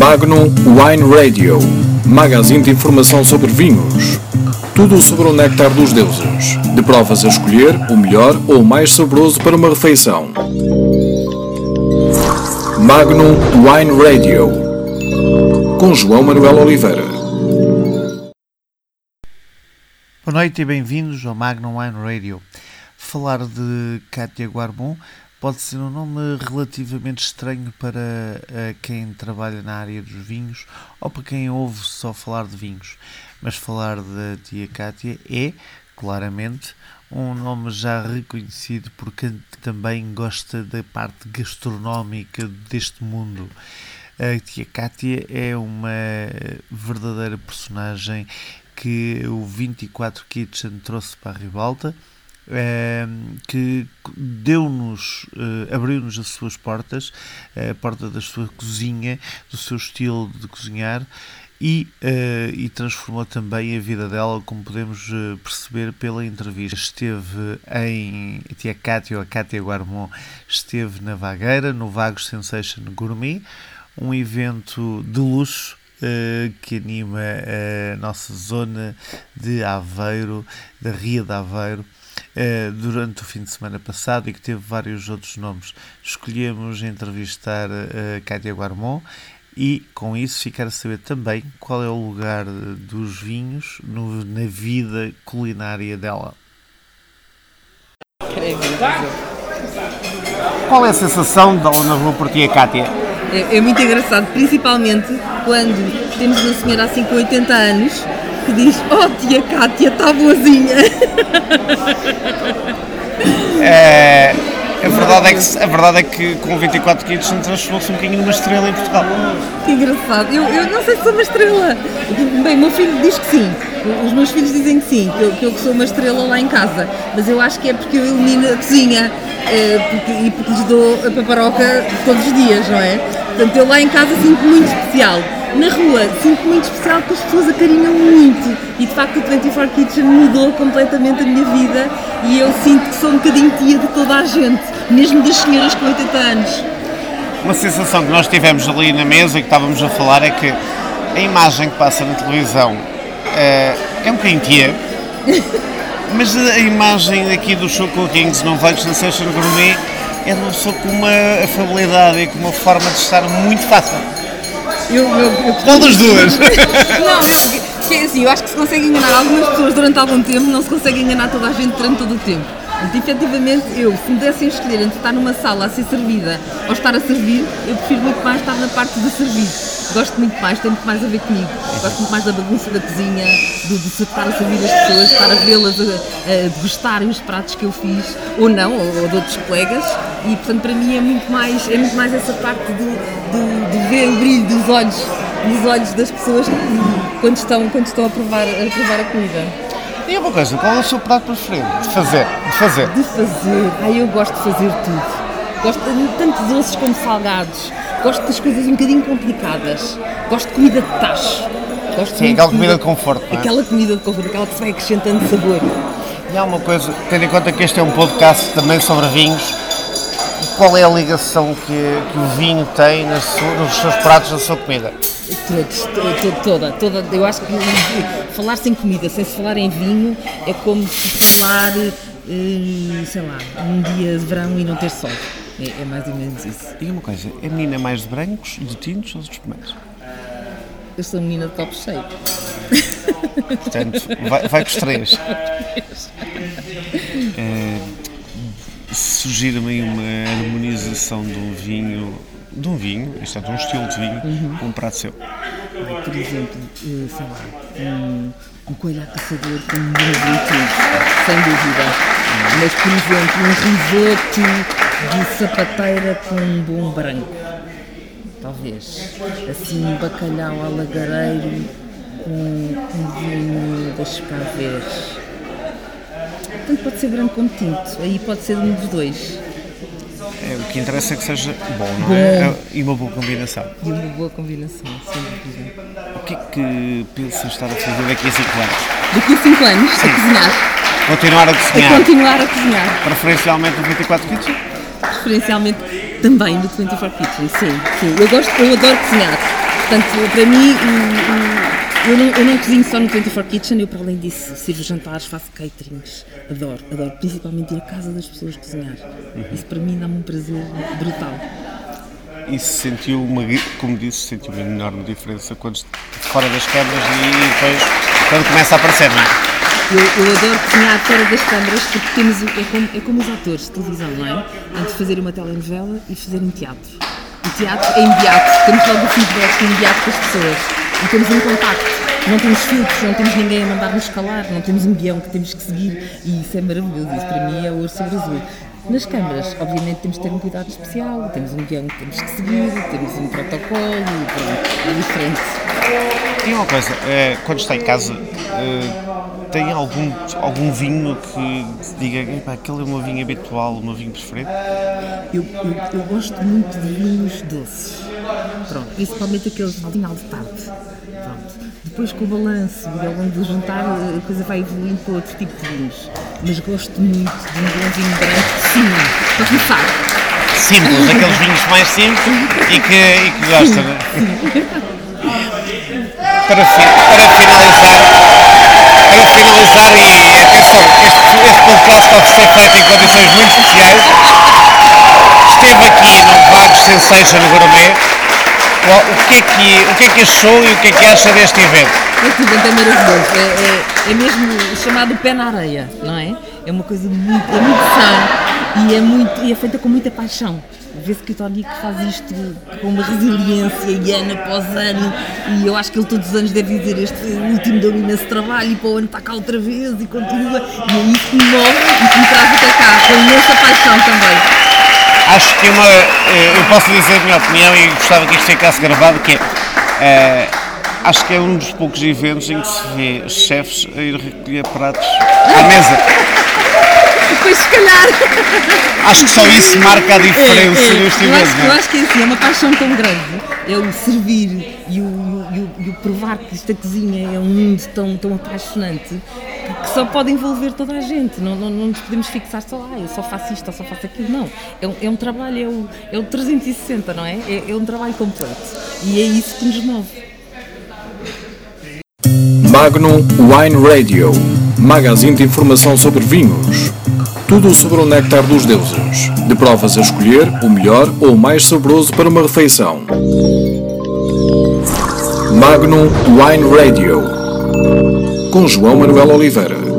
Magnum Wine Radio, magazine de informação sobre vinhos. Tudo sobre o néctar dos deuses. De provas a escolher o melhor ou o mais saboroso para uma refeição. Magnum Wine Radio, com João Manuel Oliveira. Boa noite e bem-vindos ao Magnum Wine Radio. Falar de Katia Guarbon pode ser um nome relativamente estranho para uh, quem trabalha na área dos vinhos ou para quem ouve só falar de vinhos, mas falar da tia Cátia é, claramente, um nome já reconhecido por quem também gosta da parte gastronómica deste mundo. A tia Cátia é uma verdadeira personagem que o 24 Kitchen trouxe para a ribalta que deu-nos, uh, abriu-nos as suas portas, a porta da sua cozinha, do seu estilo de cozinhar e, uh, e, transformou também a vida dela, como podemos perceber pela entrevista. Esteve em Tia Cátia, ou a Cátia Guarmon, esteve na Vagueira, no Vagos Sensation Gourmet, um evento de luxo uh, que anima a nossa zona de Aveiro, da Ria de Aveiro. Eh, durante o fim de semana passado e que teve vários outros nomes. Escolhemos entrevistar a eh, Cátia Guarmon e com isso ficar a saber também qual é o lugar dos vinhos no, na vida culinária dela. Qual é a sensação de dar na rua por ti, Cátia? É, é, muito engraçado, principalmente quando temos uma senhora assim com 80 anos que diz: Oh, tia Cátia, está boazinha. É, a, verdade é que, a verdade é que com 24 quilos transformou-se um bocadinho numa estrela em Portugal. Que engraçado. Eu, eu não sei se sou uma estrela. Bem, o meu filho diz que sim. Os meus filhos dizem que sim, que eu, que eu sou uma estrela lá em casa. Mas eu acho que é porque eu elimino a cozinha é, porque, e porque lhes dou a paparoca todos os dias, não é? Portanto, eu lá em casa sinto muito especial na rua sinto muito especial porque as pessoas acarinham muito e de facto o 24 Kitchen mudou completamente a minha vida e eu sinto que sou um bocadinho tia de toda a gente, mesmo das senhoras com 80 anos. Uma sensação que nós tivemos ali na mesa e que estávamos a falar é que a imagem que passa na televisão é, é um bocadinho tia, mas a imagem aqui do Show Kings não vai Sensation Gourmet é uma pessoa com uma afabilidade e com uma forma de estar muito fácil. Eu, eu, eu... Qual das duas? não, eu, que é assim, eu acho que se consegue enganar algumas pessoas durante algum tempo, não se consegue enganar toda a gente durante todo o tempo. Mas, efetivamente, eu, se me dessem escolher entre estar numa sala a ser servida ou estar a servir, eu prefiro muito mais estar na parte de servir. Gosto muito mais, tem muito mais a ver comigo. Gosto muito mais da bagunça da cozinha, do, de estar a servir as pessoas, estar a vê-las a, a degustarem os pratos que eu fiz, ou não, ou, ou de outros colegas. E, portanto, para mim é muito mais, é muito mais essa parte de, de, de ver o brilho dos olhos, dos olhos das pessoas quando estão, quando estão a provar a, provar a comida. E uma coisa, qual é o seu prato preferido de fazer? De fazer? De fazer. Ai, eu gosto de fazer tudo. Gosto tanto de doces como salgados. Gosto das coisas um bocadinho complicadas. Gosto de comida de tacho. Gosto Sim, aquela comida, de conforto. É? Aquela comida de conforto, aquela que se vai acrescentando sabor. E há uma coisa, tendo em conta que este é um podcast também sobre vinhos, qual é a ligação que, que o vinho tem nos seus pratos, na sua comida? Todos, toda, toda. Eu acho que falar sem comida, sem se falar em vinho, é como se falar, eh, sei lá, um dia de verão e não ter sol. É, é mais ou menos isso. Diga uma coisa, é menina mais de brancos, de tintos ou de espumantes? Eu sou menina de copo cheio. Portanto, vai, vai com os três. É, Surgir-me aí uma harmonização de um vinho de um vinho, isto é, de um estilo de vinho, uhum. com um prato seu? Por exemplo, eh, sei lá, um, um coelho a caçador com um tudo, sem dúvida. Mas, por exemplo, um risoto de sapateira com um bom branco. Talvez. Assim, um bacalhau alagareiro com um vinho das Caveiras. Portanto, pode ser branco como tinto. Aí pode ser um dos dois. É, o que interessa é que seja bom, não bom. é? E uma boa combinação. E uma boa combinação, sem dúvida. O que é que pensas estar a fazer daqui a 5 anos? Daqui a 5 anos? Sim. A cozinhar. Continuar a cozinhar? A continuar a cozinhar. Preferencialmente no 24 Kitchen? Preferencialmente também no 24 Kitchen, sim. sim. Eu, gosto, eu adoro cozinhar. Portanto, para mim, eu não, eu não cozinho só no 24 Kitchen, eu para além disso sirvo jantares, faço caterings, adoro, adoro, principalmente ir à casa das pessoas cozinhar. Uhum. Isso para mim dá-me um prazer brutal. E se sentiu, uma, como disse, sentiu uma enorme diferença quando fora das câmaras e depois quando começa a aparecer, não é? Eu, eu, adoro cozinhar fora das câmaras porque temos, é, como, é como os atores de televisão, não é? Antes de fazer uma telenovela e fazerem teatro. O teatro é imediato, temos logo o feedback imediato com as pessoas e temos um contacto. Não temos filtros, não temos ninguém a mandar-nos calar, não temos um guião que temos que seguir e isso é maravilhoso. Isso para mim é ouro sobre azul. Nas câmaras, obviamente, temos de ter um cuidado especial, temos um guião que temos que seguir, temos um protocolo, é diferente. E uma coisa, é, quando está em casa, é, tem algum, algum vinho que diga, aquele é o meu vinho habitual, o meu vinho preferido? Eu, eu, eu gosto muito de vinhos doces, pronto, principalmente aqueles de final de tarde. Pronto. Depois com o balanço e ao longo do jantar a coisa vai evoluindo para outro tipo de vinhos. Mas gosto muito de um bom vinho branco, sim, para começar. Simples, aqueles vinhos mais simples e que, e que gosta, não é? para, fi, para finalizar, para finalizar e atenção, este, este podcast pode ser feito em condições muito especiais. Sensation Gourmet. O que, é que, o que é que achou e o que é que acha deste evento? Este evento é maravilhoso, é, é, é mesmo chamado pé na areia, não é? É uma coisa muito, é muito sã e é, muito, e é feita com muita paixão vê-se que o Tony faz isto com uma resiliência e ano após ano e eu acho que ele todos os anos deve dizer este último deu imenso trabalho e para o ano está cá outra vez e continua e é isso que me move e que me traz até cá com imensa paixão também acho que uma eh, eu posso dizer a minha opinião e gostava que isto ficasse gravado que é uh, acho que é um dos poucos eventos em que se vê chefes a ir recolher pratos à mesa depois se calhar. Acho que só isso marca a diferença é, é. neste eu acho, eu acho que é assim, é uma paixão tão grande. É o servir e o, e o, e o provar que esta cozinha é um mundo tão, tão apaixonante que só pode envolver toda a gente. Não, não, não nos podemos fixar só, ah, eu só faço isto ou só faço aquilo. Não. É um, é um trabalho, é o, é o 360, não é? é? É um trabalho completo. E é isso que nos move. Magnum Wine Radio magazine de informação sobre vinhos. Tudo sobre o néctar dos deuses. De provas a escolher o melhor ou o mais saboroso para uma refeição. Magnum Wine Radio. Com João Manuel Oliveira.